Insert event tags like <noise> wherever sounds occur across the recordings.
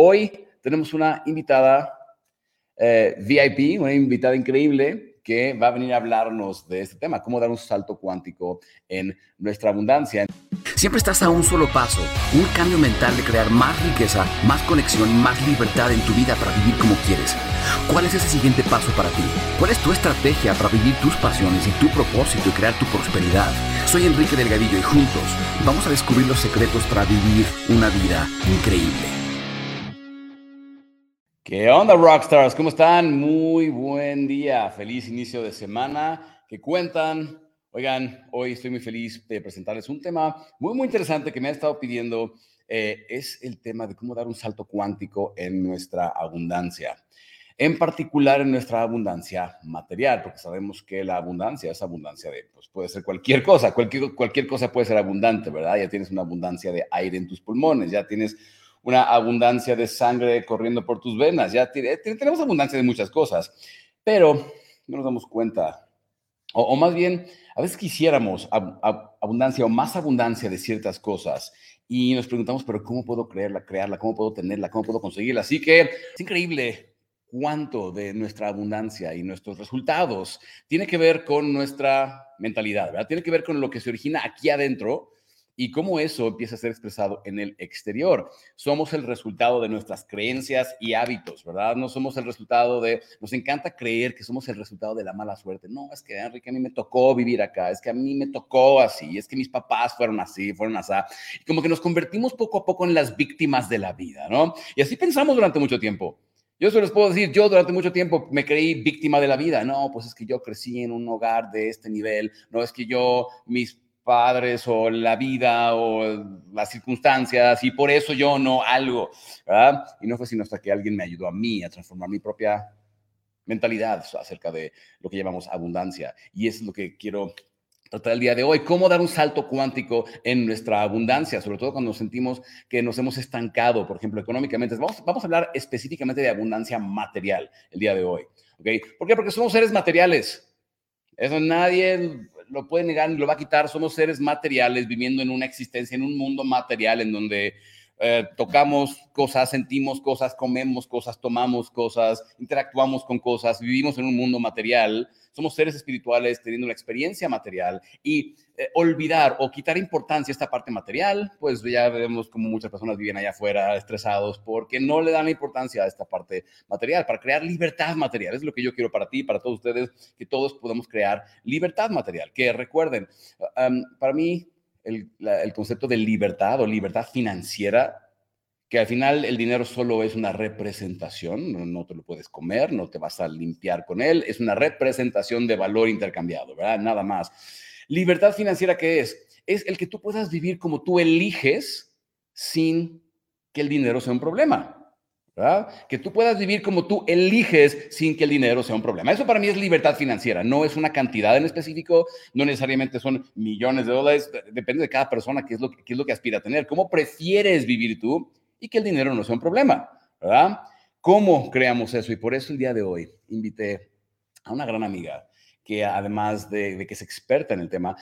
Hoy tenemos una invitada eh, VIP, una invitada increíble que va a venir a hablarnos de este tema, cómo dar un salto cuántico en nuestra abundancia. Siempre estás a un solo paso, un cambio mental de crear más riqueza, más conexión, más libertad en tu vida para vivir como quieres. ¿Cuál es ese siguiente paso para ti? ¿Cuál es tu estrategia para vivir tus pasiones y tu propósito y crear tu prosperidad? Soy Enrique Delgadillo y juntos vamos a descubrir los secretos para vivir una vida increíble. ¿Qué onda, Rockstars? ¿Cómo están? Muy buen día. Feliz inicio de semana. ¿Qué cuentan? Oigan, hoy estoy muy feliz de presentarles un tema muy, muy interesante que me ha estado pidiendo. Eh, es el tema de cómo dar un salto cuántico en nuestra abundancia. En particular en nuestra abundancia material, porque sabemos que la abundancia es abundancia de, pues puede ser cualquier cosa, cualquier, cualquier cosa puede ser abundante, ¿verdad? Ya tienes una abundancia de aire en tus pulmones, ya tienes una abundancia de sangre corriendo por tus venas, ya tenemos abundancia de muchas cosas, pero no nos damos cuenta, o, más bien, a veces quisiéramos abundancia o más abundancia de ciertas cosas y nos preguntamos, pero ¿cómo puedo creerla, crearla? ¿Cómo puedo tenerla? ¿Cómo puedo conseguirla? Así que es increíble cuánto de nuestra abundancia y nuestros resultados tiene que ver con nuestra mentalidad, ¿verdad? Tiene que ver con lo que se origina aquí adentro y cómo eso empieza a ser expresado en el exterior. Somos el resultado de nuestras creencias y hábitos, ¿verdad? No somos el resultado de, nos encanta creer que somos el resultado de la mala suerte. No, es que Enrique, a mí me tocó vivir acá, es que a mí me tocó así, es que mis papás fueron así, fueron así. Y como que nos convertimos poco a poco en las víctimas de la vida, ¿no? Y así pensamos durante mucho tiempo. Yo se les puedo decir, yo durante mucho tiempo me creí víctima de la vida. No, pues es que yo crecí en un hogar de este nivel. No, es que yo, mis padres o la vida o las circunstancias y por eso yo no algo, ¿verdad? Y no fue sino hasta que alguien me ayudó a mí a transformar mi propia mentalidad acerca de lo que llamamos abundancia. Y eso es lo que quiero tratar el día de hoy, cómo dar un salto cuántico en nuestra abundancia, sobre todo cuando sentimos que nos hemos estancado, por ejemplo, económicamente. Vamos, vamos a hablar específicamente de abundancia material el día de hoy. ¿ok? ¿Por qué? Porque somos seres materiales. Eso nadie lo puede negar ni lo va a quitar. Somos seres materiales viviendo en una existencia, en un mundo material en donde eh, tocamos cosas, sentimos cosas, comemos cosas, tomamos cosas, interactuamos con cosas, vivimos en un mundo material, somos seres espirituales teniendo una experiencia material y eh, olvidar o quitar importancia a esta parte material, pues ya vemos como muchas personas viven allá afuera estresados porque no le dan importancia a esta parte material, para crear libertad material. Es lo que yo quiero para ti, para todos ustedes, que todos podamos crear libertad material. Que recuerden, para mí el, concepto de libertad o libertad financiera, que al final el dinero solo es una representación, no, te lo puedes comer, no te vas a limpiar con él, es una representación de valor intercambiado, ¿verdad? Nada más. Libertad financiera, ¿qué es? Es el que tú puedas vivir como tú eliges sin que el dinero sea un problema. Que tú puedas vivir como tú eliges sin que el dinero sea un problema. Eso para mí es libertad financiera, no es una cantidad en específico, no necesariamente son millones de dólares, depende de cada persona qué es lo, qué es lo que aspira a tener, cómo prefieres vivir tú y que el dinero no sea un problema, ¿verdad? ¿Cómo creamos eso? Y por eso el día de hoy invité a una gran amiga que además de, que es experta en el tema,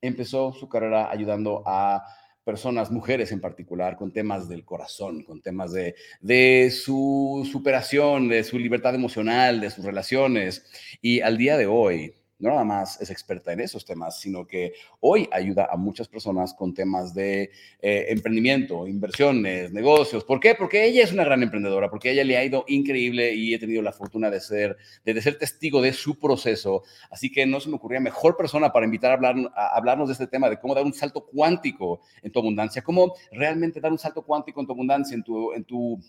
empezó su carrera ayudando a personas, mujeres en particular, con temas del corazón, con temas de, de su superación, de su libertad emocional, de sus relaciones. Y al día de hoy, no nada más es experta en esos temas, sino que hoy ayuda a muchas personas con temas de eh, emprendimiento, inversiones, negocios. ¿Por qué? Porque ella es una gran emprendedora, porque ella le ha ido increíble y he tenido la fortuna de ser, de, ser testigo de su proceso. Así que no se me ocurría mejor persona para invitar a, hablar, a hablarnos de este tema, de cómo dar un salto cuántico en tu abundancia, cómo realmente dar un salto cuántico en tu abundancia, en tu, en tu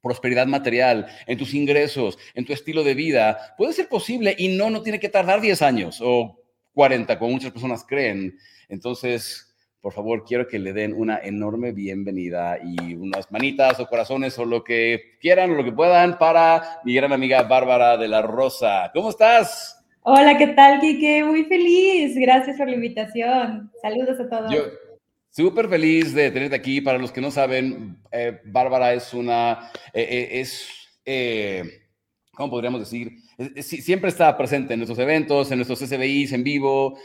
prosperidad material, en tus ingresos, en tu estilo de vida, puede ser posible y no, no tiene que tardar 10 años o 40, como muchas personas creen. Entonces, por favor, quiero que le den una enorme bienvenida y unas manitas o corazones o lo que quieran o lo que puedan para mi gran amiga Bárbara de la Rosa. ¿Cómo estás? Hola, ¿qué tal, Kike? Muy feliz. Gracias por la invitación. Saludos a todos. Súper feliz de tenerte aquí. Para los que no saben, eh, Bárbara es una, eh, eh, es, ¿cómo podríamos decir? siempre está presente en nuestros eventos, en nuestros SBIs en vivo,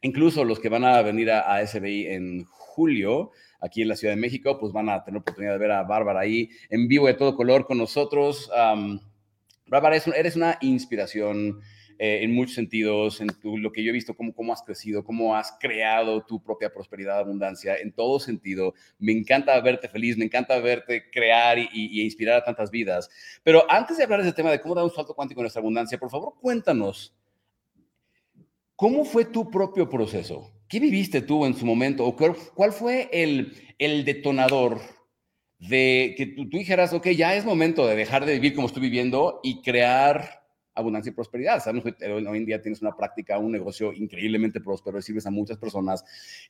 incluso los que van a venir a, SBI en julio. aquí en la Ciudad de México, pues van a tener oportunidad de ver a Bárbara ahí en vivo de todo color con nosotros. Bárbara, eres una inspiración eh, en muchos sentidos, en tu, lo que yo he visto, cómo, cómo has crecido, cómo has creado tu propia prosperidad, abundancia, en todo sentido. Me encanta verte feliz, me encanta verte crear y, y, inspirar a tantas vidas. Pero antes de hablar de ese tema de cómo dar un salto cuántico en nuestra abundancia, por favor, cuéntanos, ¿cómo fue tu propio proceso? ¿Qué viviste tú en su momento? ¿O cuál, fue el, el detonador de que tú, tú, dijeras, ok, ya es momento de dejar de vivir como estoy viviendo y crear abundancia y prosperidad. Sabemos que hoy en día tienes una práctica, un negocio increíblemente próspero, sirves a muchas personas.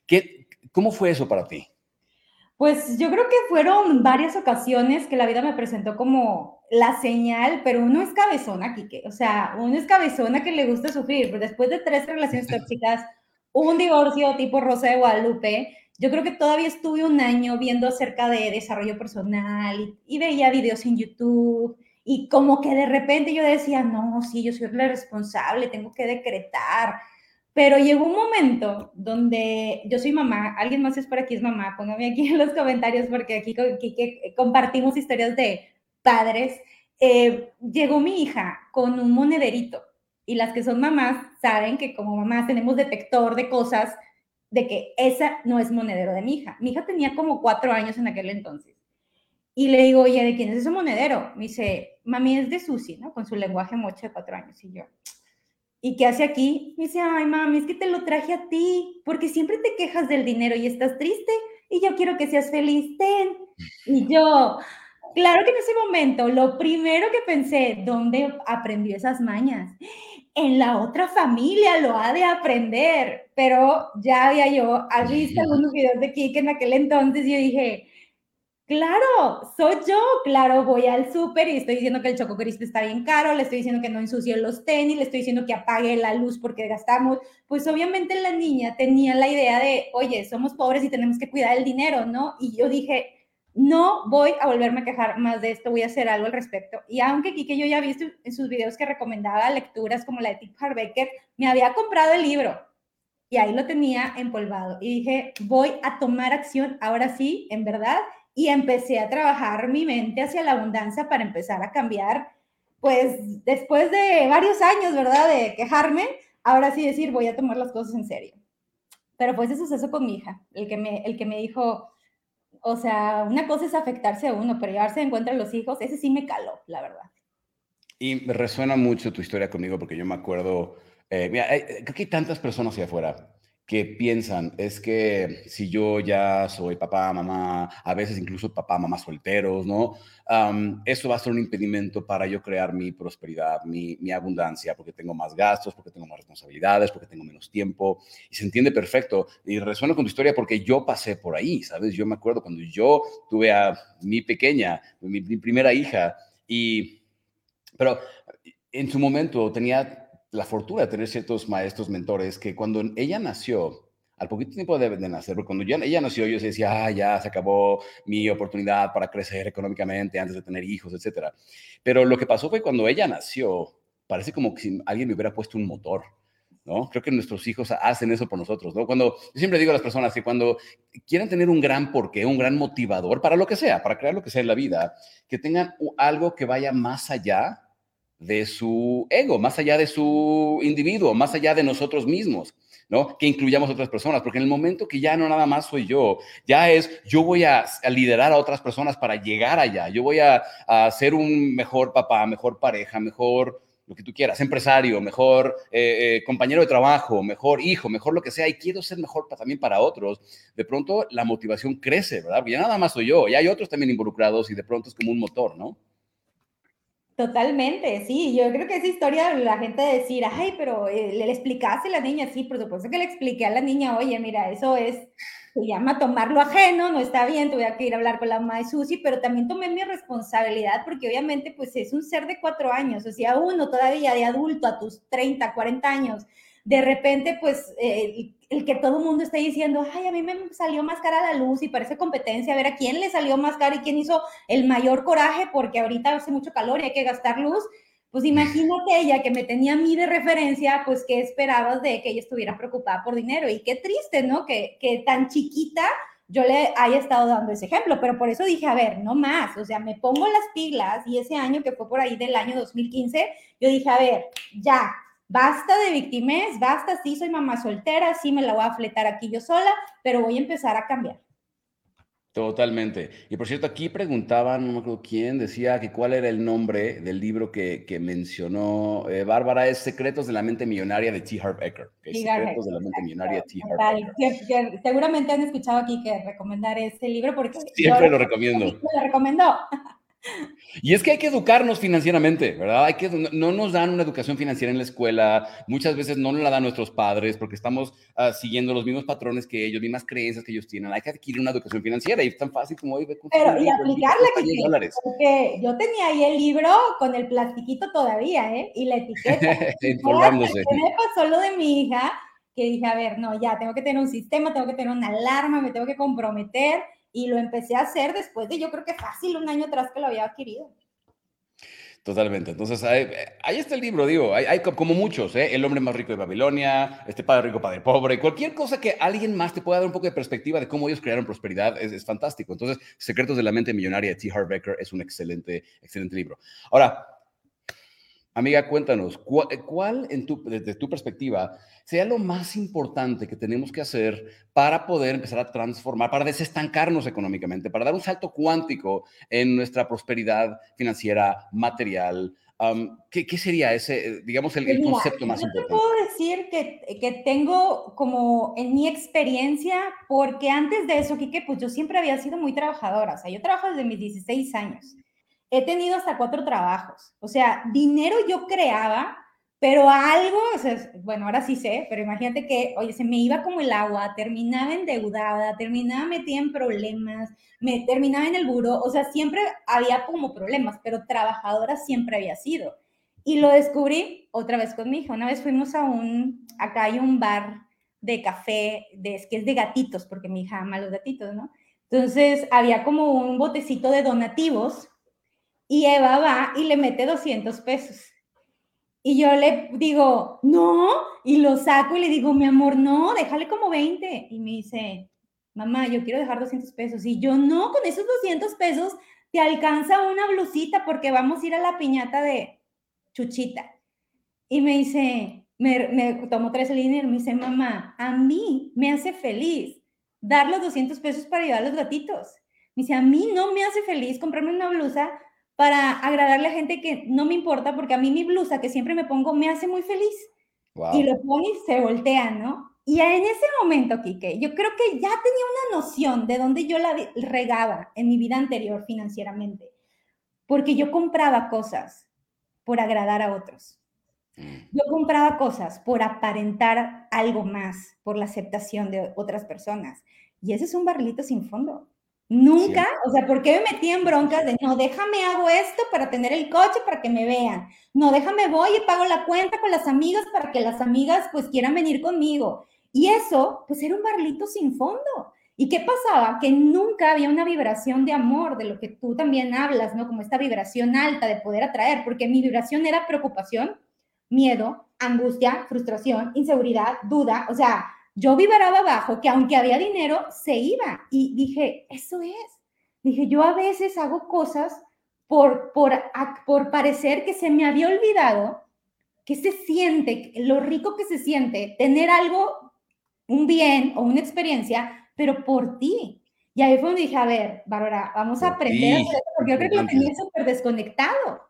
¿Qué, ¿Cómo fue eso para ti? Pues yo creo que fueron varias ocasiones que la vida me presentó como la señal, pero uno es cabezona, Kike. O sea, uno es cabezona que le gusta sufrir. Después de tres relaciones <laughs> tóxicas, un divorcio tipo Rosa de Guadalupe, yo creo que todavía estuve un año viendo acerca de desarrollo personal y, y veía videos en YouTube y como que de repente yo decía, no, sí, yo soy la responsable, tengo que decretar. Pero llegó un momento donde yo soy mamá, alguien más es por aquí es mamá, póngame aquí <laughs> en los comentarios porque aquí, compartimos historias de padres. Eh, llegó mi hija con un monederito y las que son mamás saben que como mamás tenemos detector de cosas de que esa no es monedero de mi hija. Mi hija tenía como cuatro años en aquel entonces. Y le digo, oye, ¿de quién es ese monedero? Me dice, mami, es de Susi, ¿no? Con su lenguaje mocho de cuatro años. Y yo, ¿y qué hace aquí? Me dice, ay, mami, es que te lo traje a ti, porque siempre te quejas del dinero y estás triste, y yo quiero que seas feliz, ten. Y yo, claro que en ese momento, lo primero que pensé, ¿dónde aprendió esas mañas? En la otra familia lo ha de aprender, pero ya había yo, visto algunos videos de Kike en aquel entonces, y yo dije, Claro, soy yo, claro, voy al súper y estoy diciendo que el Choco Crispy está bien caro, le estoy diciendo que no ensucie los tenis, le estoy diciendo que apague la luz porque gastamos. Pues obviamente la niña tenía la idea de, oye, somos pobres y tenemos que cuidar el dinero, ¿no? Y yo dije, no voy a volverme a quejar más de esto, voy a hacer algo al respecto. Y aunque Kike yo ya he visto en sus videos que recomendaba lecturas como la de Tip Harbecker, me había comprado el libro y ahí lo tenía empolvado. Y dije, voy a tomar acción ahora sí, en verdad y empecé a trabajar mi mente hacia la abundancia para empezar a cambiar, pues después de varios años, ¿verdad? De quejarme, ahora sí decir, voy a tomar las cosas en serio. Pero fue ese suceso con mi hija, el que me, el que me dijo, o sea, una cosa es afectarse a uno, pero llevarse en cuenta a los hijos, ese sí me caló, la verdad. Y resuena mucho tu historia conmigo porque yo me acuerdo, eh, mira, creo que hay tantas personas hacia afuera que piensan es que si yo ya soy papá, mamá, a veces incluso papá, mamá solteros, ¿no? eso va a ser un impedimento para yo crear mi prosperidad, mi, mi, abundancia, porque tengo más gastos, porque tengo más responsabilidades, porque tengo menos tiempo. Y se entiende perfecto. Y resuena con tu historia porque yo pasé por ahí, ¿sabes? Yo me acuerdo cuando yo tuve a mi pequeña, mi, mi primera hija, y... Pero en su momento tenía la fortuna de tener ciertos maestros, mentores, que cuando ella nació, al poquito tiempo de, nacer, cuando ya, ella nació, yo decía, ah, ya se acabó mi oportunidad para crecer económicamente antes de tener hijos, etc. Pero lo que pasó fue cuando ella nació, parece como que si alguien me hubiera puesto un motor. ¿no? Creo que nuestros hijos hacen eso por nosotros, ¿no? Cuando, siempre digo a las personas que cuando quieren tener un gran porqué, un gran motivador para lo que sea, para crear lo que sea en la vida, que tengan algo que vaya más allá de su ego, más allá de su individuo, más allá de nosotros mismos, ¿no? Que incluyamos a otras personas, porque en el momento que ya no nada más soy yo, ya es, yo voy a, liderar a otras personas para llegar allá, yo voy a, ser un mejor papá, mejor pareja, mejor lo que tú quieras, empresario, mejor eh, eh, compañero de trabajo, mejor hijo, mejor lo que sea, y quiero ser mejor también para otros, de pronto la motivación crece, ¿verdad? Porque ya nada más soy yo, y hay otros también involucrados y de pronto es como un motor, ¿no? Totalmente, sí. Yo creo que esa historia, la gente decir, ay, pero eh, le, explicaste a la niña, sí, por supuesto que le expliqué a la niña, oye, mira, eso es, se llama tomar ajeno, no está bien, tuve que ir a hablar con la mamá de Susi, pero también tomé mi responsabilidad porque obviamente pues es un ser de cuatro años, o sea, uno todavía de adulto a tus 30, 40 años, de repente, pues, eh, el que todo el mundo esté diciendo, ay, a mí me salió más cara la luz y parece competencia, a ver a quién le salió más cara y quién hizo el mayor coraje porque ahorita hace mucho calor y hay que gastar luz. Pues imagínate ella que me tenía a mí de referencia, pues qué esperabas de que ella estuviera preocupada por dinero y qué triste, ¿no? Que, que tan chiquita yo le haya estado dando ese ejemplo, pero por eso dije, a ver, no más, o sea, me pongo las pilas y ese año que fue por ahí del año 2015, yo dije, a ver, ya, basta de víctimas, basta, sí soy mamá soltera, sí me la voy a fletar aquí yo sola, pero voy a empezar a cambiar. Totalmente. Y por cierto, aquí preguntaban, no me acuerdo quién, decía que cuál era el nombre del libro que, que mencionó eh, Bárbara, es Secretos de la Mente Millonaria de T. Harv Eker. Secretos de la Mente Millonaria de T. Harv Eker. seguramente han escuchado aquí que recomendar este libro porque... Siempre lo recomiendo. <laughs> Lo recomendó. Y es que hay que educarnos financieramente, ¿verdad? Hay que, no nos dan una educación financiera en la escuela, muchas veces no nos la dan nuestros padres porque estamos ah, siguiendo los mismos patrones que ellos, mismas creencias que ellos tienen. Hay que adquirir una educación financiera y es tan fácil como hoy. Pero y aplicarla, que, porque yo tenía ahí el libro con el plastiquito todavía, ¿eh? Y la etiqueta. <laughs> Informándose. me pasó lo de mi hija? Que dije, a ver, no, ya tengo que tener un sistema, tengo que tener una alarma, me tengo que comprometer y lo empecé a hacer después de yo creo que fácil un año atrás que lo había adquirido. Totalmente. Entonces, ahí, está el libro, digo, hay, como muchos, ¿eh? El hombre más rico de Babilonia, este padre rico, padre pobre, cualquier cosa que alguien más te pueda dar un poco de perspectiva de cómo ellos crearon prosperidad es, es fantástico. Entonces, Secretos de la Mente Millonaria de T. Harv Eker es un excelente, excelente libro. Ahora, amiga, cuéntanos, ¿cuál, en tu, desde tu perspectiva sea lo más importante que tenemos que hacer para poder empezar a transformar, para desestancarnos económicamente, para dar un salto cuántico en nuestra prosperidad financiera, material. ¿qué, sería ese, digamos, el, pues concepto más importante? Te puedo decir que, que, tengo como en mi experiencia, porque antes de eso, Kike, pues yo siempre había sido muy trabajadora. O sea, yo trabajo desde mis 16 años. He tenido hasta cuatro trabajos. O sea, dinero yo creaba pero algo, bueno, ahora sí sé, pero imagínate que, oye, se me iba como el agua, terminaba endeudada, terminaba metida en problemas, me terminaba en el buro, o sea, siempre había como problemas, pero trabajadora siempre había sido. Y lo descubrí otra vez con mi hija. Una vez fuimos a un, acá hay un bar de café, de, que es de gatitos, porque mi hija ama los gatitos, ¿no? Entonces había como un botecito de donativos y Eva va y le mete 200 pesos. Y yo le digo, no, y lo saco y le digo, mi amor, no, déjale como 20. Y me dice, mamá, yo quiero dejar 200 pesos. Y yo, no, con esos 200 pesos te alcanza una blusita porque vamos a ir a la piñata de Chuchita. Y me dice, me, me tomó tres el dinero, me dice, mamá, a mí me hace feliz dar los 200 pesos para ayudar a los gatitos. Me dice, a mí no me hace feliz comprarme una blusa para agradarle a gente que no me importa, porque a mí mi blusa que siempre me pongo me hace muy feliz. Y lo pone y se voltea, ¿no? Y en ese momento, Kike, yo creo que ya tenía una noción de dónde yo la regaba en mi vida anterior financieramente, porque yo compraba cosas por agradar a otros. Mm. Yo compraba cosas por aparentar algo más, por la aceptación de otras personas. Y ese es un barrilito sin fondo. Nunca, o sea, ¿por qué me metí en broncas de no, déjame hago esto para tener el coche para que me vean? No, déjame voy y pago la cuenta con las amigas para que las amigas pues quieran venir conmigo. Y eso, pues era un barlito sin fondo. ¿Y qué pasaba? Que nunca había una vibración de amor, de lo que tú también hablas, ¿no? Como esta vibración alta de poder atraer, porque mi vibración era preocupación, miedo, angustia, frustración, inseguridad, duda, o sea, yo vibraba abajo, que aunque había dinero, se iba. Y dije, eso es. Dije, yo a veces hago cosas por, por, por parecer que se me había olvidado que se siente, lo rico que se siente tener algo, un bien o una experiencia, pero por ti. Y ahí fue donde dije, a ver, Bárbara, vamos a aprender a hacer porque yo creo que lo tenía súper desconectado.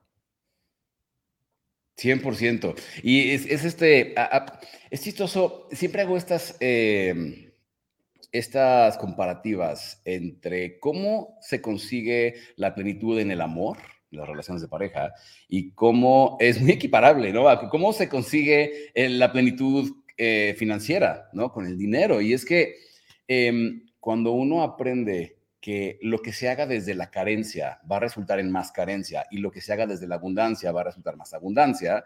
100%. Y es, este, es chistoso, siempre hago estas, em, estas comparativas entre cómo se consigue la plenitud en el amor, las relaciones de pareja, y cómo es muy equiparable, ¿no? Cómo se consigue eh, la plenitud eh, financiera, ¿no? Con el dinero. Y es que em, cuando uno aprende que lo que se haga desde la carencia va a resultar en más carencia y lo que se haga desde la abundancia va a resultar más abundancia,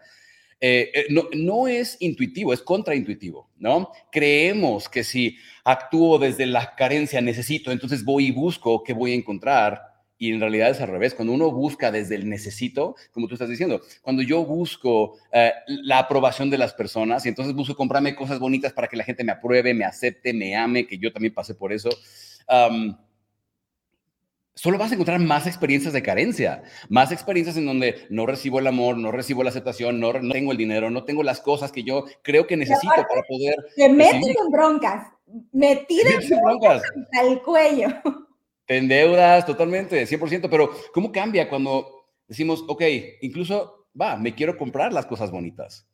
eh, eh, no, no, es intuitivo, es contraintuitivo, ¿no? Creemos que si actúo desde la carencia necesito, entonces voy y busco qué voy a encontrar. Y en realidad es al revés. Cuando uno busca desde el necesito, como tú estás diciendo, cuando yo busco eh, la aprobación de las personas y entonces busco comprarme cosas bonitas para que la gente me apruebe, me acepte, me ame, que yo también pasé por eso, solo vas a encontrar más experiencias de carencia, más experiencias en donde no recibo el amor, no recibo la aceptación, no, tengo el dinero, no tengo las cosas que yo creo que necesito para poder. Te metes en broncas, me tiras broncas al cuello. Te endeudas totalmente, 100%, pero ¿cómo cambia cuando decimos, ok, incluso, va, me quiero comprar las cosas bonitas,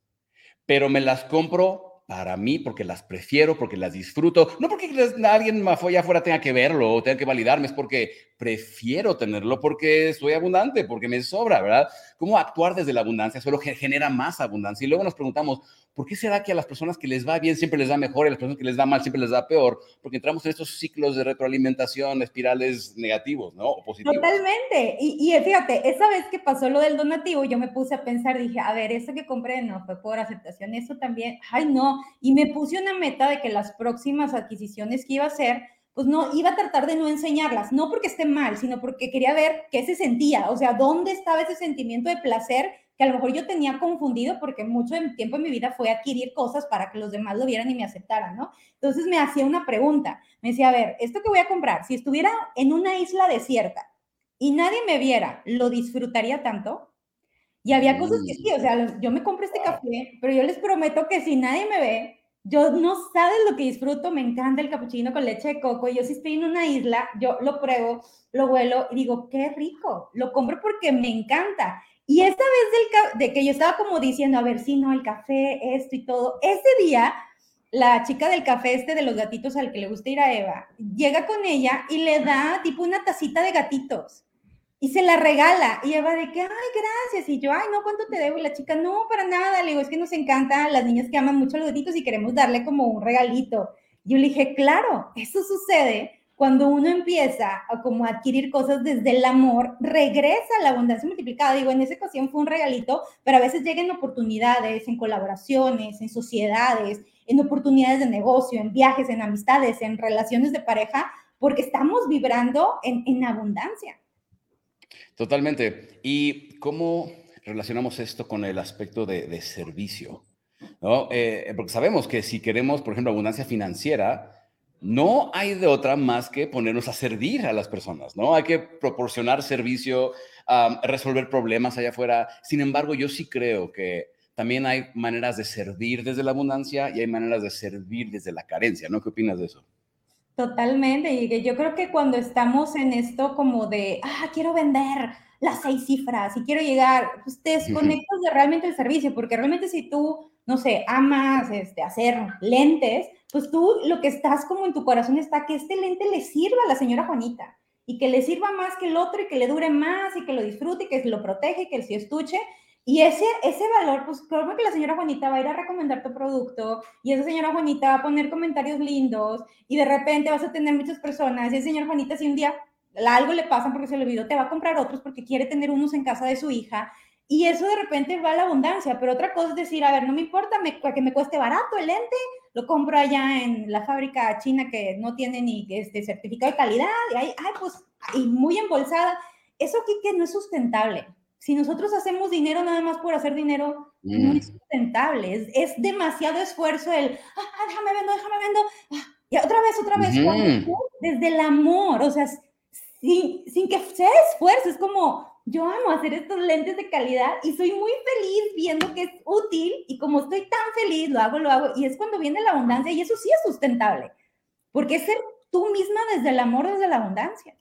pero me las compro para mí, porque las prefiero, porque las disfruto, no porque alguien allá afuera tenga que verlo o tenga que validarme, es porque prefiero tenerlo, porque soy abundante, porque me sobra, ¿verdad? ¿Cómo actuar desde la abundancia? Solo genera más abundancia. Y luego nos preguntamos, ¿por qué será que a las personas que les va bien siempre les da mejor y a las personas que les da mal siempre les da peor? Porque entramos en estos ciclos de retroalimentación, espirales negativos, ¿no? O positivos. Totalmente. Y, y fíjate, esa vez que pasó lo del donativo, yo me puse a pensar, dije, a ver, eso que compré no fue por aceptación, eso también, ay, no. Y me puse una meta de que las próximas adquisiciones que iba a hacer, pues no, iba a tratar de no enseñarlas, no porque esté mal, sino porque quería ver qué se sentía, o sea, dónde estaba ese sentimiento de placer que a lo mejor yo tenía confundido porque mucho tiempo en mi vida fue adquirir cosas para que los demás lo vieran y me aceptaran, ¿no? Entonces me hacía una pregunta, me decía, a ver, esto que voy a comprar, si estuviera en una isla desierta y nadie me viera, ¿lo disfrutaría tanto? Y había cosas que sí, o sea, yo me compré este café, pero yo les prometo que si nadie me ve, yo no sabes lo que disfruto, me encanta el capuchino con leche de coco. Yo si estoy en una isla, yo lo pruebo, lo huelo y digo, qué rico, lo compro porque me encanta. Y esta vez de que yo estaba como diciendo, a ver, si no, el café, esto y todo, ese día, la chica del café este de los gatitos al que le gusta ir a Eva, llega con ella y le da tipo una tacita de gatitos y se la regala. Y Eva de que, ay, gracias. Y yo, ay, no, ¿cuánto te debo? Y la chica, no, para nada. Le digo, es que nos encanta las niñas que aman mucho los gatitos y queremos darle como un regalito. Yo le dije, claro, eso sucede cuando uno empieza a como adquirir cosas desde el amor, regresa la abundancia multiplicada. Digo, en esa ocasión fue un regalito, pero a veces llegan oportunidades, en colaboraciones, en sociedades, en oportunidades de negocio, en viajes, en amistades, en relaciones de pareja, porque estamos vibrando en, en abundancia. Totalmente. ¿Y cómo relacionamos esto con el aspecto de, servicio? ¿No? Eh, porque sabemos que si queremos, por ejemplo, abundancia financiera, no hay de otra más que ponernos a servir a las personas, ¿no? Hay que proporcionar servicio, resolver problemas allá afuera. Sin embargo, yo sí creo que también hay maneras de servir desde la abundancia y hay maneras de servir desde la carencia, ¿no? ¿Qué opinas de eso? Totalmente, y yo creo que cuando estamos en esto como de, ah, quiero vender las seis cifras y quiero llegar, pues te desconectas de realmente el servicio, porque realmente si tú, no sé, amas este, hacer lentes, pues tú lo que estás como en tu corazón está que este lente le sirva a la señora Juanita y que le sirva más que el otro y que le dure más y que lo disfrute y que lo protege y que el estuche y ese, ese valor, pues creo que la señora Juanita va a ir a recomendar tu producto y esa señora Juanita va a poner comentarios lindos y de repente vas a tener muchas personas y esa señora Juanita si un día algo le pasa porque se le olvidó, te va a comprar otros porque quiere tener unos en casa de su hija y eso de repente va a la abundancia, pero otra cosa es decir, a ver, no me importa me, que me cueste barato el lente, lo compro allá en la fábrica china que no tiene ni este certificado de calidad y ay, ay pues, y muy embolsada. Eso aquí que no es sustentable si nosotros hacemos dinero nada más por hacer dinero, no es mm. sustentable. Es, demasiado esfuerzo el, ah, ah, déjame vendo, déjame vendo. Ah, y otra vez, otra vez, desde el amor, o sea, sin, sin que sea esfuerzo, es como, yo amo hacer estos lentes de calidad y soy muy feliz viendo que es útil y como estoy tan feliz, lo hago, lo hago. Y es cuando viene la abundancia y eso sí es sustentable, porque es ser tú misma desde el amor, desde la abundancia.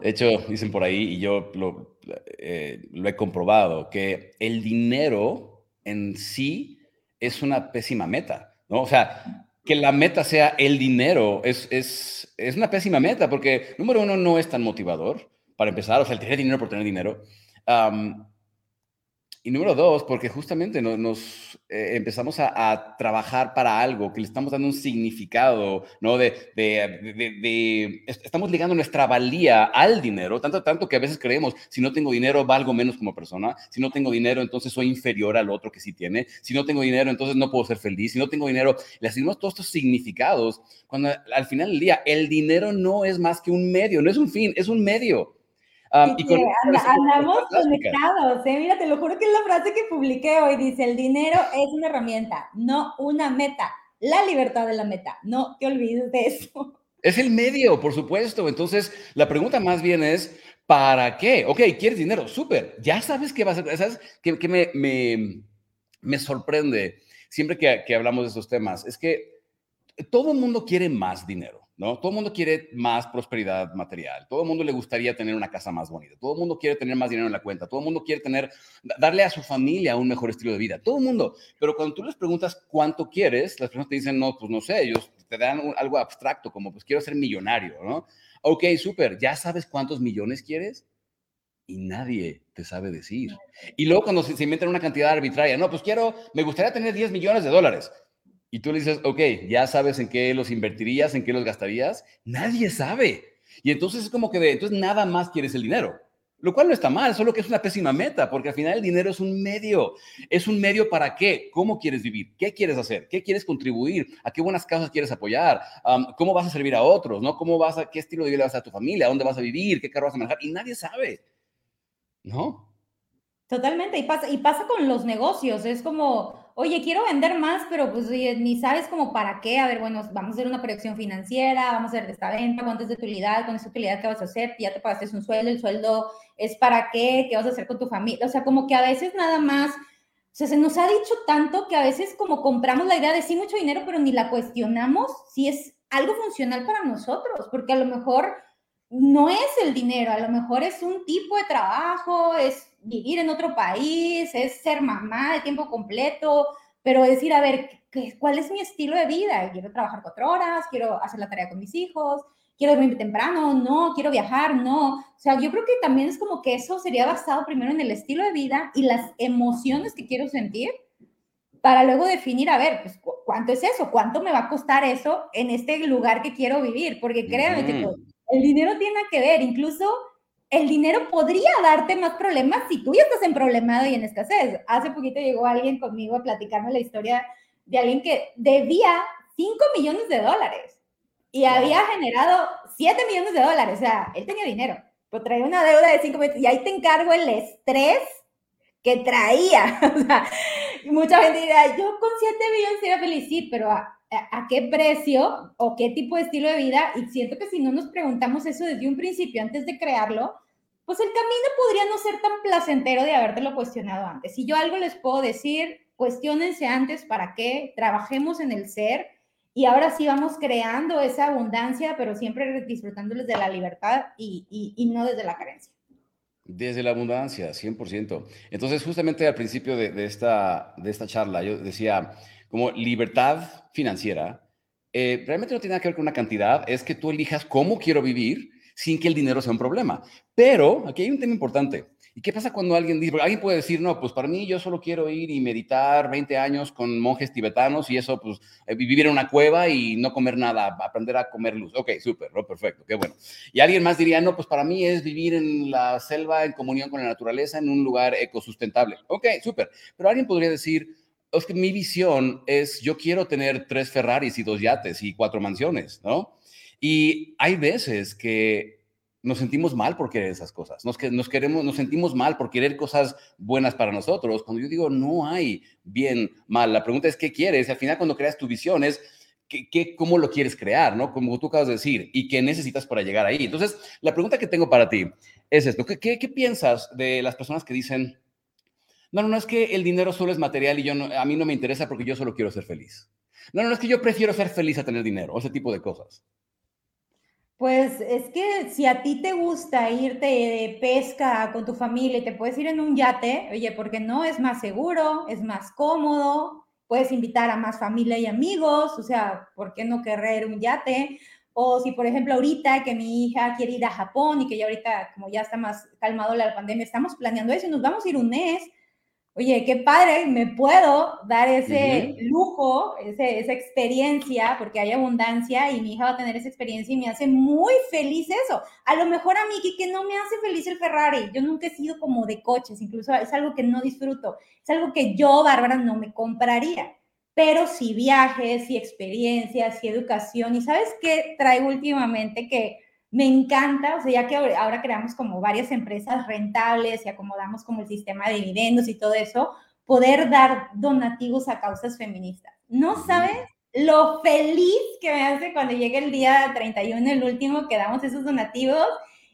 De hecho, dicen por ahí, y yo lo, eh, lo he comprobado, que el dinero en sí es una pésima meta, ¿no? O sea, que la meta sea el dinero es, es, es una pésima meta, porque número uno no es tan motivador, para empezar, o sea, el tener dinero por tener dinero. Y número dos, porque justamente nos, eh, empezamos a, trabajar para algo, que le estamos dando un significado, ¿no? De, de, estamos ligando nuestra valía al dinero, tanto, tanto que a veces creemos, si no tengo dinero, valgo menos como persona, si no tengo dinero, entonces soy inferior al otro que sí tiene, si no tengo dinero, entonces no puedo ser feliz, si no tengo dinero, le asignamos todos estos significados, cuando al final del día, el dinero no es más que un medio, no es un fin, es un medio. Um, y andamos conectados, ¿eh? Mira, te lo juro que es la frase que publiqué hoy. Dice, el dinero es una herramienta, no una meta. La libertad de la meta. No te olvides de eso. Es el medio, por supuesto. Entonces, la pregunta más bien es, ¿para qué? Ok, ¿quieres dinero? Súper. Ya sabes qué va a. ¿Sabes qué, me, me, me, sorprende siempre que, que hablamos de estos temas? Es que todo el mundo quiere más dinero. ¿No? Todo el mundo quiere más prosperidad material, todo el mundo le gustaría tener una casa más bonita, todo el mundo quiere tener más dinero en la cuenta, todo el mundo quiere tener, darle a su familia un mejor estilo de vida, todo el mundo. Pero cuando tú les preguntas cuánto quieres, las personas te dicen, no, pues no sé, ellos te dan algo abstracto, como pues quiero ser millonario, ¿no? Ok, súper, ¿ya sabes cuántos millones quieres? Y nadie te sabe decir. Y luego cuando se, se inventan una cantidad arbitraria, no, pues quiero, me gustaría tener 10 millones de dólares y tú le dices, ok, ya sabes en qué los invertirías, en qué los gastarías, nadie sabe. Y entonces es como que de, entonces nada más quieres el dinero. Lo cual no está mal, solo que es una pésima meta, porque al final el dinero es un medio. ¿Es un medio para qué? ¿Cómo quieres vivir? ¿Qué quieres hacer? ¿Qué quieres contribuir? ¿A qué buenas causas quieres apoyar? ¿Cómo vas a servir a otros? ¿No? ¿Cómo vas a, qué estilo de vida vas a, tu familia? ¿A dónde vas a vivir? ¿Qué carro vas a manejar? Y nadie sabe. ¿No? Totalmente. Y pasa, y pasa con los negocios. Es como, oye, quiero vender más, pero pues ni sabes como para qué. A ver, bueno, vamos a hacer una proyección financiera, vamos a hacer esta venta, cuánto es de utilidad, con esa utilidad qué vas a hacer, ya te pagaste un sueldo, el sueldo es para qué, qué vas a hacer con tu familia. O sea, como que a veces nada más, o sea, se nos ha dicho tanto que a veces como compramos la idea de sí mucho dinero, pero ni la cuestionamos si es algo funcional para nosotros, porque a lo mejor no es el dinero, a lo mejor es un tipo de trabajo, es vivir en otro país, es ser mamá de tiempo completo, pero decir, a ver, ¿cuál es mi estilo de vida? Quiero trabajar cuatro horas, quiero hacer la tarea con mis hijos, quiero dormir temprano, no, quiero viajar, no. O sea, yo creo que también es como que eso sería basado primero en el estilo de vida y las emociones que quiero sentir para luego definir, a ver, pues, ¿cuánto es eso? ¿Cuánto me va a costar eso en este lugar que quiero vivir? Porque créanme que el dinero tiene que ver, incluso el dinero podría darte más problemas si tú ya estás en problemado y en escasez. Hace poquito llegó alguien conmigo a platicarme la historia de alguien que debía 5 millones de dólares y había generado 7 millones de dólares. O sea, él tenía dinero, pero traía una deuda de 5 millones y ahí te encargo el estrés que traía. <laughs> O sea, mucha gente dirá, yo con 7 millones sería feliz, sí, pero a, qué precio o qué tipo de estilo de vida. Y siento que si no nos preguntamos eso desde un principio, antes de crearlo, pues el camino podría no ser tan placentero de habértelo cuestionado antes. Si yo algo les puedo decir, cuestionense antes para qué, trabajemos en el ser y ahora sí vamos creando esa abundancia, pero siempre disfrutándoles de la libertad y, y, no desde la carencia. Desde la abundancia, 100%. Entonces, justamente al principio de, esta, de esta charla, yo decía, como libertad financiera, eh, realmente no tiene nada que ver con una cantidad, es que tú elijas cómo quiero vivir sin que el dinero sea un problema. Pero aquí hay un tema importante. ¿Y qué pasa cuando alguien dice, alguien puede decir, no, pues para mí yo solo quiero ir y meditar 20 años con monjes tibetanos y eso, pues eh, vivir en una cueva y no comer nada, aprender a comer luz. Ok, súper, ¿no? perfecto, qué bueno. Y alguien más diría, no, pues para mí es vivir en la selva en comunión con la naturaleza en un lugar ecosustentable. Ok, súper. Pero alguien podría decir, es que mi visión es, yo quiero tener tres Ferraris y dos yates y cuatro mansiones, ¿no? Y hay veces que nos sentimos mal por querer esas cosas, nos, que, nos, queremos, nos sentimos mal por querer cosas buenas para nosotros. Cuando yo digo, no hay bien, mal, la pregunta es, ¿qué quieres? al final, cuando creas tu visión, es, ¿qué, cómo lo quieres crear? ¿no? Como tú acabas de decir, y qué necesitas para llegar ahí. Entonces, la pregunta que tengo para ti es esto, ¿qué, qué, qué piensas de las personas que dicen, no, no, no es que el dinero solo es material y yo no, a mí no me interesa porque yo solo quiero ser feliz. No, no, no es que yo prefiero ser feliz a tener dinero, ese tipo de cosas. Pues es que si a ti te gusta irte de pesca con tu familia y te puedes ir en un yate, oye, porque no es más seguro, es más cómodo, puedes invitar a más familia y amigos, o sea, ¿por qué no querer un yate? O si, por ejemplo, ahorita que mi hija quiere ir a Japón y que ya ahorita, como ya está más calmado la pandemia, estamos planeando eso y nos vamos a ir un mes oye, qué padre, me puedo dar ese lujo, esa experiencia, porque hay abundancia y mi hija va a tener esa experiencia y me hace muy feliz eso. A lo mejor a mí que no me hace feliz el Ferrari, yo nunca he sido como de coches, incluso es algo que no disfruto, es algo que yo, Bárbara, no me compraría. Pero sí viajes, sí experiencias, sí educación. ¿Y sabes qué traigo últimamente? Que me encanta, o sea, ya que ahora creamos como varias empresas rentables y acomodamos como el sistema de dividendos y todo eso, poder dar donativos a causas feministas. No sabes lo feliz que me hace cuando llega el día 31, el último, que damos esos donativos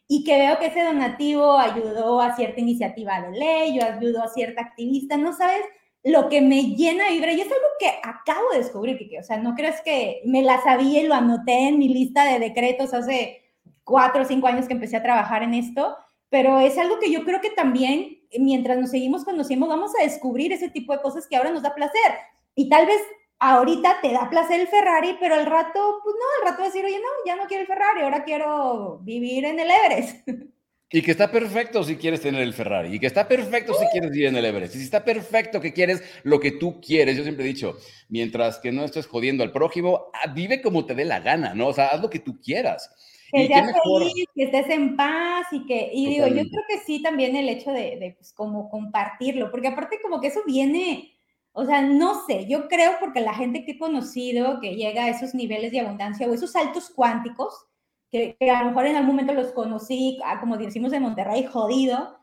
y que veo que ese donativo ayudó a cierta iniciativa de ley, o ayudó a cierta activista, no sabes lo que me llena de vibra. Y es algo que acabo de descubrir, Kike. O sea, no crees que me la sabía y lo anoté en mi lista de decretos hace cuatro o cinco años que empecé a trabajar en esto, pero es algo que yo creo que también, mientras nos seguimos conociendo, vamos a descubrir ese tipo de cosas que ahora nos da placer. Y tal vez ahorita te da placer el Ferrari, pero al rato, pues no, al rato decir, oye, no, ya no quiero el Ferrari, ahora quiero vivir en el Everest. <laughs> Y que está perfecto si quieres tener el Ferrari, y que está perfecto si quieres vivir en el Everest, y si está perfecto que quieres lo que tú quieres. Yo siempre he dicho, mientras que no estés jodiendo al prójimo, ah, vive como te dé la gana, ¿no? O sea, haz lo que tú quieras. Que seas feliz, que estés en paz y que, y digo, yo creo que sí también el hecho de, de, pues, como compartirlo, porque aparte como que eso viene, o sea, no sé, yo creo porque la gente que he conocido que llega a esos niveles de abundancia o esos saltos cuánticos, que, a lo mejor en algún momento los conocí, ah, como decimos en Monterrey, jodido,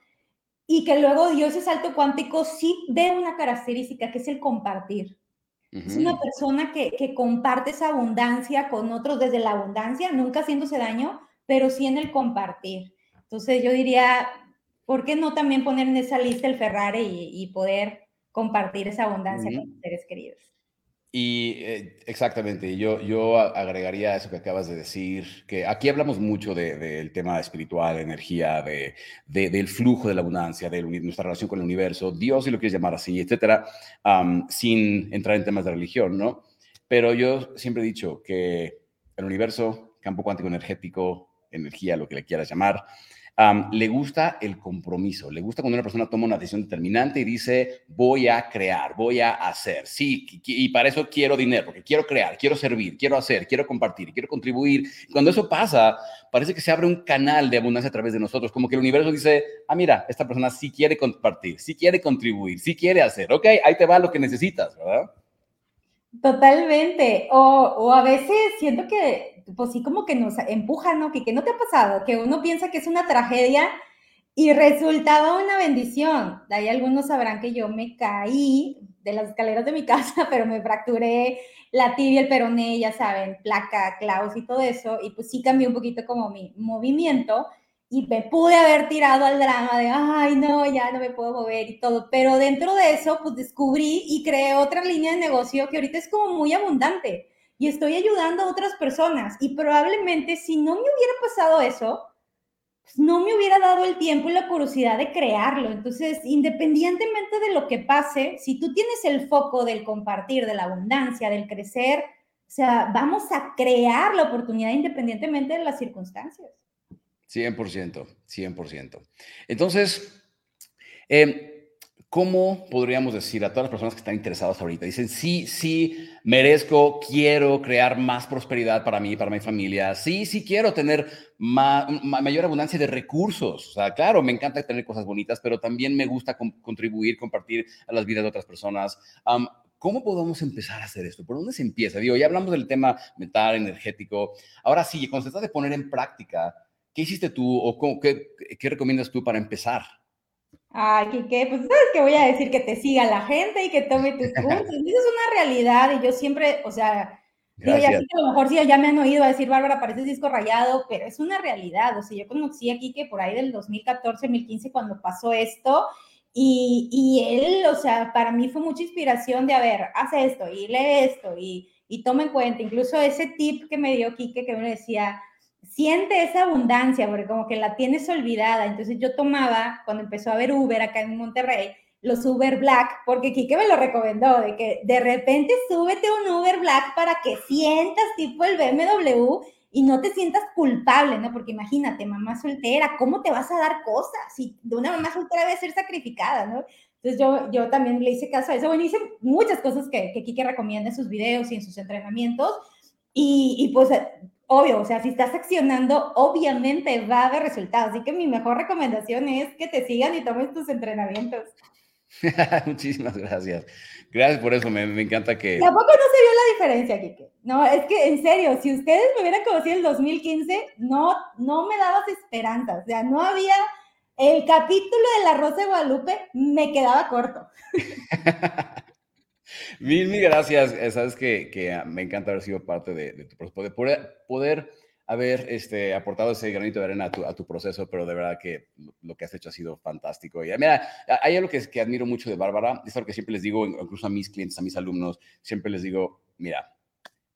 y que luego dio ese salto cuántico, sí ve una característica que es el compartir. Es una persona que, que, comparte esa abundancia con otros desde la abundancia, nunca haciéndose daño, pero sí en el compartir. Entonces yo diría, ¿por qué no también poner en esa lista el Ferrari y, y poder compartir esa abundancia con seres queridos. Y eh, exactamente, yo, yo agregaría eso que acabas de decir, que aquí hablamos mucho del tema espiritual, energía, de, del flujo de la abundancia, de nuestra relación con el universo, Dios, si lo quieres llamar así, etcétera, sin entrar en temas de religión, ¿no? Pero yo siempre he dicho que el universo, campo cuántico energético, energía, lo que le quieras llamar, le gusta el compromiso, le gusta cuando una persona toma una decisión determinante y dice, voy a crear, voy a hacer, sí, y para eso quiero dinero, porque quiero crear, quiero servir, quiero hacer, quiero compartir, quiero contribuir. Cuando eso pasa, parece que se abre un canal de abundancia a través de nosotros, como que el universo dice, ah, mira, esta persona sí quiere compartir, sí quiere contribuir, sí quiere hacer, ok, ahí te va lo que necesitas, ¿verdad? Totalmente. O, o, a veces siento que, pues sí, como que nos empuja, ¿no? Que, que no te ha pasado, que uno piensa que es una tragedia y resultaba una bendición. De ahí algunos sabrán que yo me caí de las escaleras de mi <laughs> casa, pero me fracturé la tibia, el peroné, ya saben, placa, clavos y todo eso. Y pues sí cambió un poquito como mi movimiento y me pude haber tirado al drama de, ay, no, ya no me puedo mover y todo, pero dentro de eso, pues descubrí y creé otra línea de negocio que ahorita es como muy abundante y estoy ayudando a otras personas y probablemente si no me hubiera pasado eso, pues no me hubiera dado el tiempo y la curiosidad de crearlo. Entonces, independientemente de lo que pase, si tú tienes el foco del compartir, de la abundancia, del crecer, o sea, vamos a crear la oportunidad independientemente de las circunstancias. 100%, 100%. Entonces, em, ¿cómo podríamos decir a todas las personas que están interesadas ahorita? Dicen, sí, sí, merezco, quiero crear más prosperidad para mí, para mi familia. Sí, sí, quiero tener mayor abundancia de recursos. O sea, claro, me encanta tener cosas bonitas, pero también me gusta contribuir, compartir a las vidas de otras personas. ¿Cómo podemos empezar a hacer esto? ¿Por dónde se empieza? Digo, ya hablamos del tema mental, energético. Ahora sí, cuando se trata de poner en práctica, ¿Qué hiciste tú o qué, qué, recomiendas tú para empezar? Ay, ¿qué, pues sabes que voy a decir que te siga la gente y que tome tus <laughs> cursos. Eso es una realidad y yo siempre, o sea, digo, ya a lo mejor sí ya me han oído decir, Bárbara, pareces disco rayado, pero es una realidad. O sea, yo conocí a Kike por ahí del 2014, 2015 cuando pasó esto y, y, él, o sea, para mí fue mucha inspiración de, a ver, haz esto y lee esto y, y toma en cuenta. Incluso ese tip que me dio Kike que me decía, siente esa abundancia, porque como que la tienes olvidada. Entonces yo tomaba, cuando empezó a haber Uber acá en Monterrey, los Uber Black, porque Kike me lo recomendó, de que de repente súbete un Uber Black para que sientas tipo el BMW y no te sientas culpable, ¿no? Porque imagínate, mamá soltera, ¿cómo te vas a dar cosas? Si de una mamá soltera debe ser sacrificada, ¿no? Entonces yo, yo también le hice caso a eso. Bueno, hice muchas cosas que, que Kike recomienda en sus videos y en sus entrenamientos. Y, y pues obvio, o sea, si estás accionando, obviamente va a haber resultados. Así que mi mejor recomendación es que te sigan y tomes tus entrenamientos. <laughs> Muchísimas gracias. Gracias por eso, me, encanta que... Tampoco no se vio la diferencia, Kike. No, es que en serio, si ustedes me hubieran conocido en el 2015, no, no me dabas esperanza. O sea, no había... El capítulo de La Rosa de Guadalupe me quedaba corto. <laughs> Mil, mil gracias. Eh, sabes que, que, me encanta haber sido parte de, de tu proceso, de poder, poder haber este, aportado ese granito de arena a tu, a tu, proceso, pero de verdad que lo que has hecho ha sido fantástico. Y mira, hay algo que, que admiro mucho de Bárbara, es algo que siempre les digo, incluso a mis clientes, a mis alumnos, siempre les digo, mira,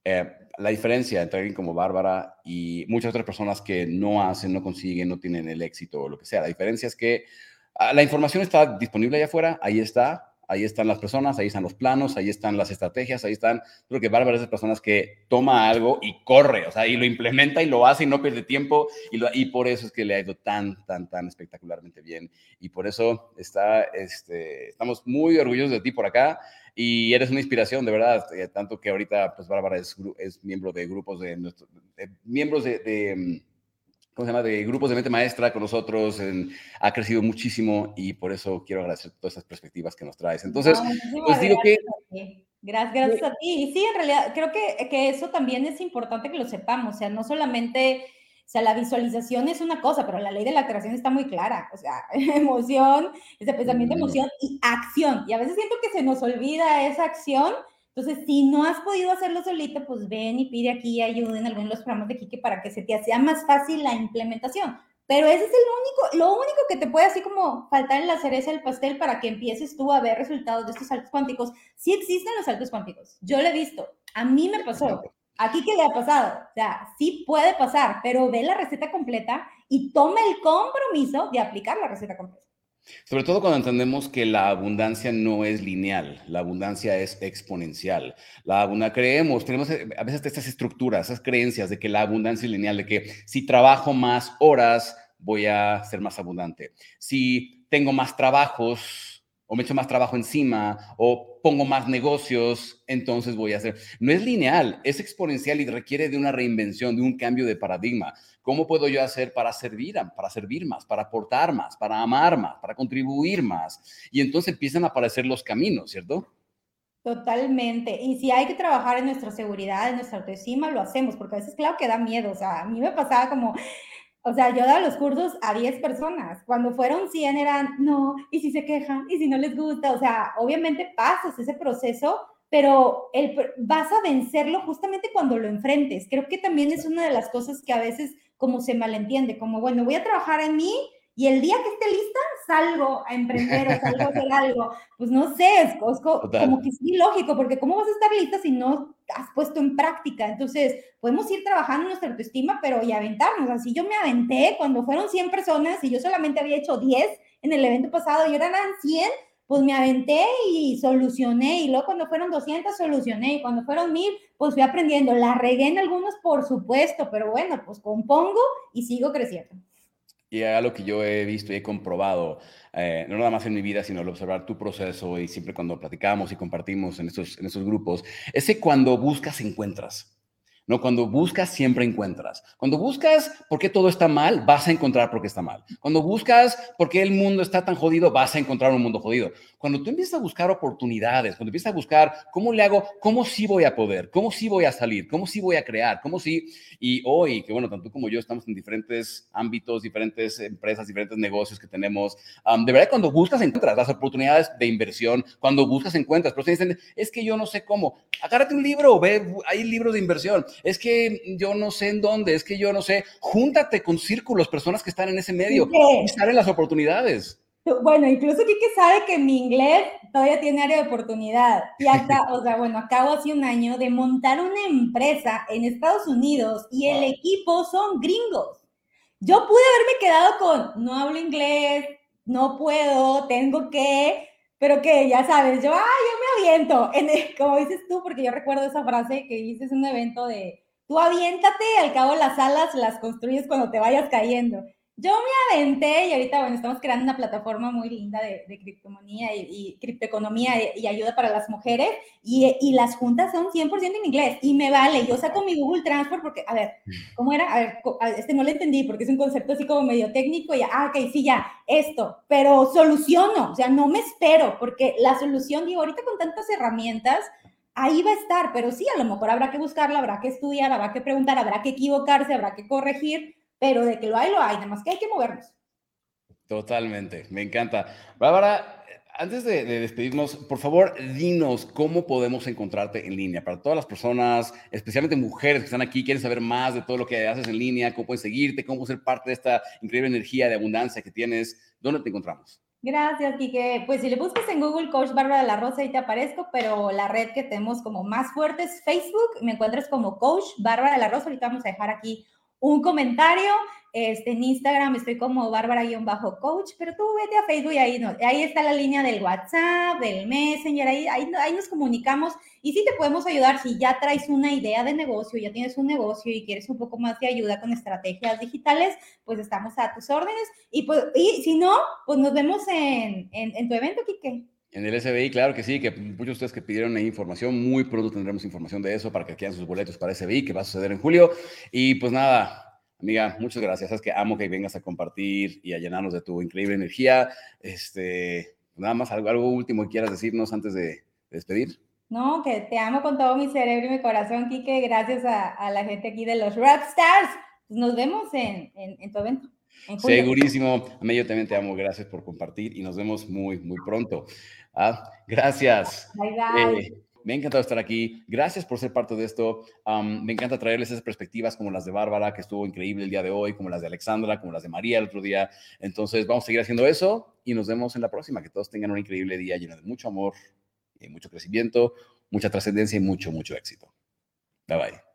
eh, la diferencia entre alguien como Bárbara y muchas otras personas que no hacen, no consiguen, no tienen el éxito o lo que sea, la diferencia es que ah, la información está disponible allá afuera, ahí está, ahí están las personas, ahí están los planos, ahí están las estrategias, ahí están, creo que Bárbara es de personas que toma algo y corre, o sea, y lo implementa y lo hace y no pierde tiempo, y, y por eso es que le ha ido tan, tan, tan espectacularmente bien, y por eso está, este, estamos muy orgullosos de ti por acá, y eres una inspiración, de verdad, eh, tanto que ahorita, pues Bárbara es, miembro de grupos de, de miembros de ¿cómo se llama? De grupos de mente maestra con nosotros, ha crecido muchísimo y por eso quiero agradecer todas esas perspectivas que nos traes. Entonces, pues digo que... Gracias, gracias a ti. Y sí, en realidad creo que, que eso también es importante que lo sepamos, o sea, no solamente... O sea, la visualización es una cosa, pero la ley de la atracción está muy clara. O sea, <laughs> emoción, ese pensamiento, emoción y acción. Y a veces siento que se nos olvida esa acción entonces, si no has podido hacerlo solito, pues ven y pide aquí ayuda en algunos de los programas de Kike para que se te sea más fácil la implementación. Pero ese es el único, lo único que te puede así como faltar en la cereza del pastel para que empieces tú a ver resultados de estos saltos cuánticos. Sí existen los saltos cuánticos. Yo lo he visto. A mí me pasó. Aquí qué le ha pasado. O sea, sí puede pasar, pero ve la receta completa y toma el compromiso de aplicar la receta completa. Sobre todo cuando entendemos que la abundancia no es lineal, la abundancia es exponencial. La abundancia, creemos, tenemos eh, a veces estas estructuras, esas creencias de que la abundancia es lineal, de que si trabajo más horas, voy a ser más abundante. Si tengo más trabajos, o me echo más trabajo encima, o pongo más negocios, entonces voy a hacer. No es lineal, es exponencial y requiere de una reinvención, de un cambio de paradigma. ¿Cómo puedo yo hacer para servir, para servir más, para aportar más, para amar más, para contribuir más? Y entonces empiezan a aparecer los caminos, ¿cierto? Totalmente. Y si hay que trabajar en nuestra seguridad, en nuestra autoestima, lo hacemos, porque a veces, claro que da miedo. O sea, a mí me pasaba como, o sea, yo daba los cursos a 10 personas. Cuando fueron 100 eran, no, y si se quejan, y si no les gusta. O sea, obviamente pasas ese proceso, pero el, vas a vencerlo justamente cuando lo enfrentes. Creo que también es una de las cosas que a veces como se malentiende, como, bueno, voy a trabajar en mí y el día que esté lista, salgo a emprender o salgo a hacer <laughs> algo. Pues no sé, es, como que sí, lógico, porque ¿cómo vas a estar lista si no has puesto en práctica? Entonces, podemos ir trabajando nuestra autoestima, pero y aventarnos. Así yo me aventé cuando fueron 100 personas y yo solamente había hecho 10 en el evento pasado y eran 100, pues me aventé y solucioné. Y luego cuando fueron 200, solucioné. Y cuando fueron 1000, pues fui aprendiendo. La regué en algunos, por supuesto, pero bueno, pues compongo y sigo creciendo. Y algo que yo he visto y he comprobado, eh, no nada más en mi vida, sino al observar tu proceso y siempre cuando platicamos y compartimos en estos, en estos grupos, es que cuando buscas, encuentras. ¿No? Cuando buscas, siempre encuentras. Cuando buscas por qué todo está mal, vas a encontrar por qué está mal. Cuando buscas por qué el mundo está tan jodido, vas a encontrar un mundo jodido. Cuando tú empiezas a buscar oportunidades, cuando empiezas a buscar cómo le hago, cómo sí voy a poder, cómo sí voy a salir, cómo sí voy a crear, cómo sí. Y hoy, que bueno, tanto tú como yo estamos en diferentes ámbitos, diferentes empresas, diferentes negocios que tenemos, de verdad, cuando buscas, encuentras las oportunidades de inversión. Cuando buscas, encuentras. Pero te dicen, es que yo no sé cómo. Agárrate un libro, ve, hay libros de inversión es que yo no sé en dónde, es que yo no sé. Júntate con círculos, personas que están en ese medio y salen las oportunidades. Bueno, incluso Kike sabe que mi inglés todavía tiene área de oportunidad. Y acá, <laughs> o sea, bueno, acabo hace un año de montar una empresa en Estados Unidos y el equipo son gringos. Yo pude haberme quedado con, no hablo inglés, no puedo, tengo que, pero que ya sabes, yo, ah, yo me aviento, <laughs> en como dices tú, porque yo recuerdo esa frase que dices en un evento de, tú aviéntate, al cabo las alas las construyes cuando te vayas cayendo. Yo me aventé y ahorita, bueno, estamos creando una plataforma muy linda de, de criptomonía y, y criptoeconomía y, ayuda para las mujeres y, y, las juntas son 100% en inglés y me vale. Yo saco mi Google Transport porque, a ver, ¿cómo era? A ver, este no lo entendí porque es un concepto así como medio técnico y, ah, ok, sí, ya, esto, pero soluciono, o sea, no me espero porque la solución, digo, ahorita con tantas herramientas, ahí va a estar, pero sí, a lo mejor habrá que buscarla, habrá que estudiar, habrá que preguntar, habrá que equivocarse, habrá que corregir pero de que lo hay, lo hay, nada más que hay que movernos. Totalmente, me encanta. Bárbara, antes de, despedirnos, por favor, dinos cómo podemos encontrarte en línea. Para todas las personas, especialmente mujeres que están aquí, quieren saber más de todo lo que haces en línea, cómo pueden seguirte, cómo ser parte de esta increíble energía de abundancia que tienes. ¿Dónde te encontramos? Gracias, Kike. Pues si le buscas en Google Coach Bárbara de la Rosa, ahí te aparezco, pero la red que tenemos como más fuerte es Facebook. Me encuentras como Coach Bárbara de la Rosa. Ahorita vamos a dejar aquí un comentario. Este, en Instagram estoy como Bárbara-coach, pero tú vete a Facebook y ahí, no, ahí está la línea del WhatsApp, del Messenger, ahí, ahí, ahí, nos comunicamos y sí te podemos ayudar si ya traes una idea de negocio, ya tienes un negocio y quieres un poco más de ayuda con estrategias digitales, pues estamos a tus órdenes y, pues, y si no, pues nos vemos en, en, en tu evento, Kike. En el SBI, claro que sí, que muchos de ustedes que pidieron ahí información, muy pronto tendremos información de eso para que quieran sus boletos para SBI, que va a suceder en julio. Y pues nada, amiga, muchas gracias. Es que amo que vengas a compartir y a llenarnos de tu increíble energía. Este, nada más algo, algo último que quieras decirnos antes de, despedir. No, que te amo con todo mi cerebro y mi corazón, Kike. Gracias a, la gente aquí de los Rockstars. Nos vemos en, en tu evento. Segurísimo. A mí yo también te amo. Gracias por compartir y nos vemos muy, muy pronto. Ah, gracias. Bye, bye. Eh, me ha encantado estar aquí. Gracias por ser parte de esto. me encanta traerles esas perspectivas como las de Bárbara, que estuvo increíble el día de hoy, como las de Alexandra, como las de María el otro día. Entonces, vamos a seguir haciendo eso y nos vemos en la próxima. Que todos tengan un increíble día lleno de mucho amor, y mucho crecimiento, mucha trascendencia y mucho, mucho éxito. Bye bye.